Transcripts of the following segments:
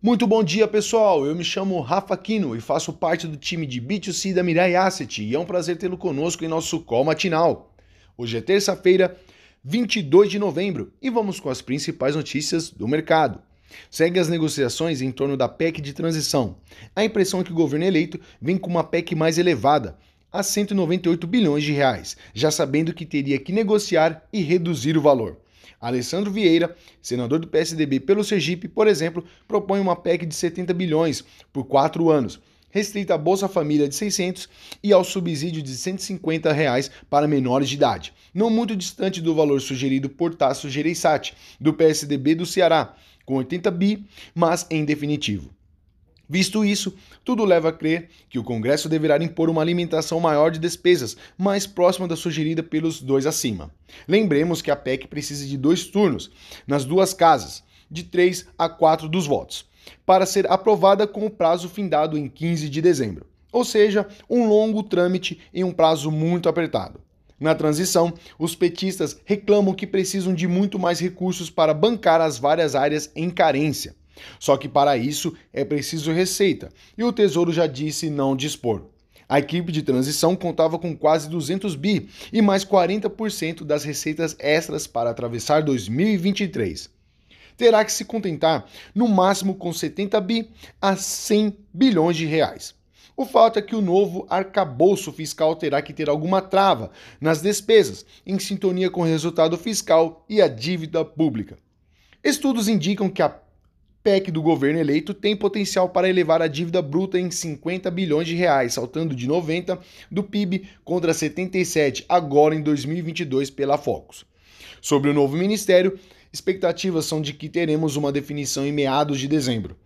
Muito bom dia, pessoal. Eu me chamo Rafa Quino e faço parte do time de B2C da Mirai Asset e é um prazer tê-lo conosco em nosso call matinal. Hoje é terça-feira, 22 de novembro e vamos com as principais notícias do mercado. Segue as negociações em torno da PEC de transição. A impressão é que o governo eleito vem com uma PEC mais elevada, a 198 bilhões de reais, já sabendo que teria que negociar e reduzir o valor. Alessandro Vieira, senador do PSDB pelo Sergipe, por exemplo, propõe uma PEC de 70 bilhões por quatro anos, restrita à Bolsa Família de 600 e ao subsídio de 150 reais para menores de idade, não muito distante do valor sugerido por Tasso Gereissati, do PSDB do Ceará, com 80 bi, mas em definitivo. Visto isso, tudo leva a crer que o Congresso deverá impor uma alimentação maior de despesas, mais próxima da sugerida pelos dois acima. Lembremos que a PEC precisa de dois turnos, nas duas casas, de 3 a 4 dos votos, para ser aprovada com o prazo findado em 15 de dezembro. Ou seja, um longo trâmite em um prazo muito apertado. Na transição, os petistas reclamam que precisam de muito mais recursos para bancar as várias áreas em carência. Só que para isso é preciso receita, e o Tesouro já disse não dispor. A equipe de transição contava com quase 200 bi e mais 40% das receitas extras para atravessar 2023. Terá que se contentar no máximo com 70 bi a 100 bilhões de reais. O fato é que o novo arcabouço fiscal terá que ter alguma trava nas despesas, em sintonia com o resultado fiscal e a dívida pública. Estudos indicam que a PEC do governo eleito tem potencial para elevar a dívida bruta em 50 bilhões de reais, saltando de 90 do PIB contra 77 agora em 2022 pela Focus. Sobre o novo ministério, expectativas são de que teremos uma definição em meados de dezembro.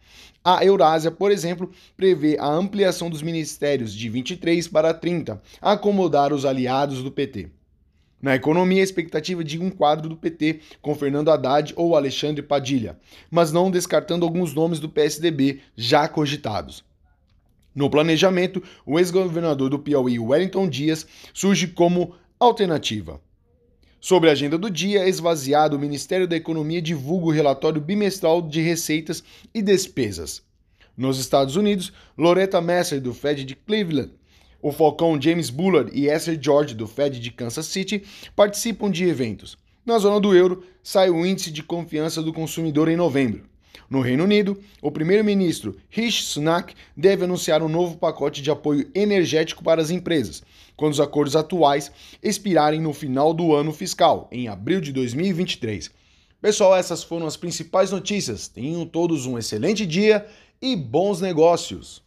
A Eurásia, por exemplo, prevê a ampliação dos ministérios de 23 para 30, a acomodar os aliados do PT. Na economia, a expectativa de um quadro do PT com Fernando Haddad ou Alexandre Padilha, mas não descartando alguns nomes do PSDB já cogitados. No planejamento, o ex-governador do Piauí, Wellington Dias, surge como alternativa. Sobre a agenda do dia, esvaziado, o Ministério da Economia divulga o relatório bimestral de receitas e despesas. Nos Estados Unidos, Loretta Messer, do Fed de Cleveland, o Falcão James Bullard e Esther George, do Fed de Kansas City, participam de eventos. Na zona do euro, sai o índice de confiança do consumidor em novembro. No Reino Unido, o primeiro-ministro Rishi Sunak deve anunciar um novo pacote de apoio energético para as empresas, quando os acordos atuais expirarem no final do ano fiscal, em abril de 2023. Pessoal, essas foram as principais notícias. Tenham todos um excelente dia e bons negócios!